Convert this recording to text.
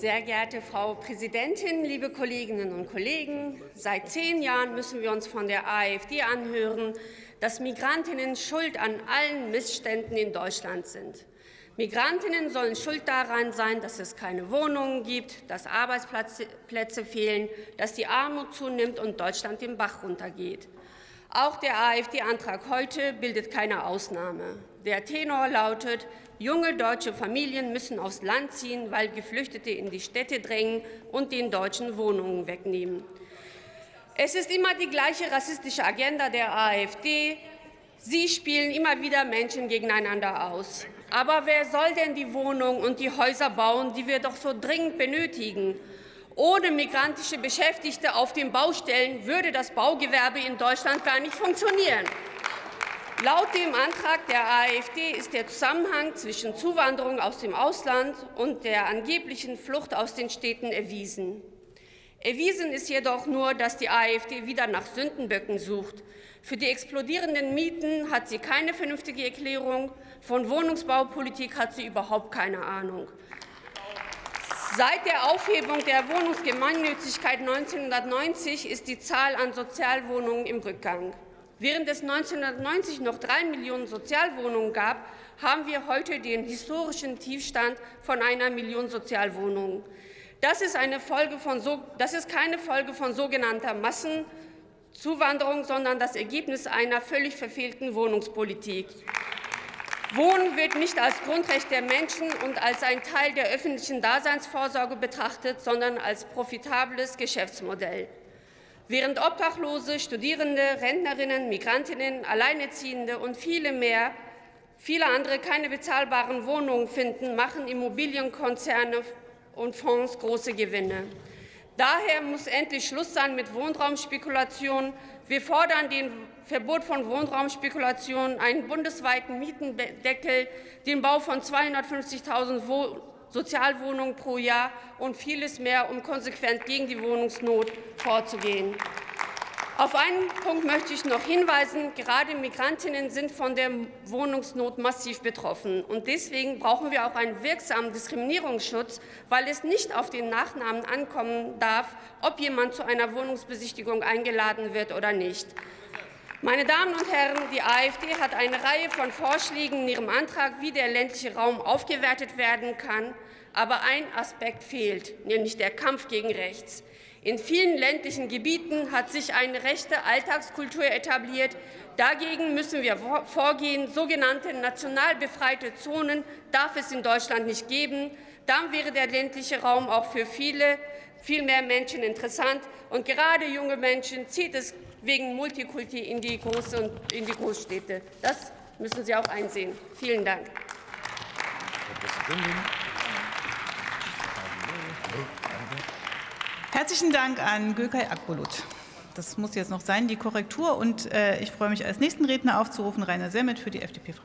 Sehr geehrte Frau Präsidentin, liebe Kolleginnen und Kollegen! Seit zehn Jahren müssen wir uns von der AfD anhören, dass Migrantinnen schuld an allen Missständen in Deutschland sind. Migrantinnen sollen schuld daran sein, dass es keine Wohnungen gibt, dass Arbeitsplätze fehlen, dass die Armut zunimmt und Deutschland den Bach runtergeht. Auch der AfD-Antrag heute bildet keine Ausnahme. Der Tenor lautet, junge deutsche Familien müssen aufs Land ziehen, weil Geflüchtete in die Städte drängen und den Deutschen Wohnungen wegnehmen. Es ist immer die gleiche rassistische Agenda der AfD. Sie spielen immer wieder Menschen gegeneinander aus. Aber wer soll denn die Wohnungen und die Häuser bauen, die wir doch so dringend benötigen? Ohne migrantische Beschäftigte auf den Baustellen würde das Baugewerbe in Deutschland gar nicht funktionieren. Laut dem Antrag der AfD ist der Zusammenhang zwischen Zuwanderung aus dem Ausland und der angeblichen Flucht aus den Städten erwiesen. Erwiesen ist jedoch nur, dass die AfD wieder nach Sündenböcken sucht. Für die explodierenden Mieten hat sie keine vernünftige Erklärung, von Wohnungsbaupolitik hat sie überhaupt keine Ahnung. Seit der Aufhebung der Wohnungsgemeinnützigkeit 1990 ist die Zahl an Sozialwohnungen im Rückgang. Während es 1990 noch drei Millionen Sozialwohnungen gab, haben wir heute den historischen Tiefstand von einer Million Sozialwohnungen. Das ist, eine Folge von so, das ist keine Folge von sogenannter Massenzuwanderung, sondern das Ergebnis einer völlig verfehlten Wohnungspolitik. Wohnen wird nicht als Grundrecht der Menschen und als ein Teil der öffentlichen Daseinsvorsorge betrachtet, sondern als profitables Geschäftsmodell. Während Obdachlose, Studierende, Rentnerinnen, Migrantinnen, Alleinerziehende und viele mehr, viele andere keine bezahlbaren Wohnungen finden, machen Immobilienkonzerne und Fonds große Gewinne. Daher muss endlich Schluss sein mit Wohnraumspekulationen. Wir fordern den Verbot von Wohnraumspekulationen, einen bundesweiten Mietendeckel, den Bau von 250.000 Sozialwohnungen pro Jahr und vieles mehr, um konsequent gegen die Wohnungsnot vorzugehen. Auf einen Punkt möchte ich noch hinweisen. Gerade Migrantinnen sind von der Wohnungsnot massiv betroffen. Und deswegen brauchen wir auch einen wirksamen Diskriminierungsschutz, weil es nicht auf den Nachnamen ankommen darf, ob jemand zu einer Wohnungsbesichtigung eingeladen wird oder nicht. Meine Damen und Herren, die AfD hat eine Reihe von Vorschlägen in ihrem Antrag, wie der ländliche Raum aufgewertet werden kann. Aber ein Aspekt fehlt, nämlich der Kampf gegen Rechts. In vielen ländlichen Gebieten hat sich eine rechte Alltagskultur etabliert. Dagegen müssen wir vorgehen. Sogenannte national befreite Zonen darf es in Deutschland nicht geben. Dann wäre der ländliche Raum auch für viele, viel mehr Menschen interessant. Und gerade junge Menschen zieht es wegen Multikulti in die, Groß in die Großstädte. Das müssen Sie auch einsehen. Vielen Dank. Herzlichen Dank an Gökay Akbulut. Das muss jetzt noch sein, die Korrektur. Und äh, ich freue mich, als nächsten Redner aufzurufen, Rainer Semmet für die FDP-Fraktion.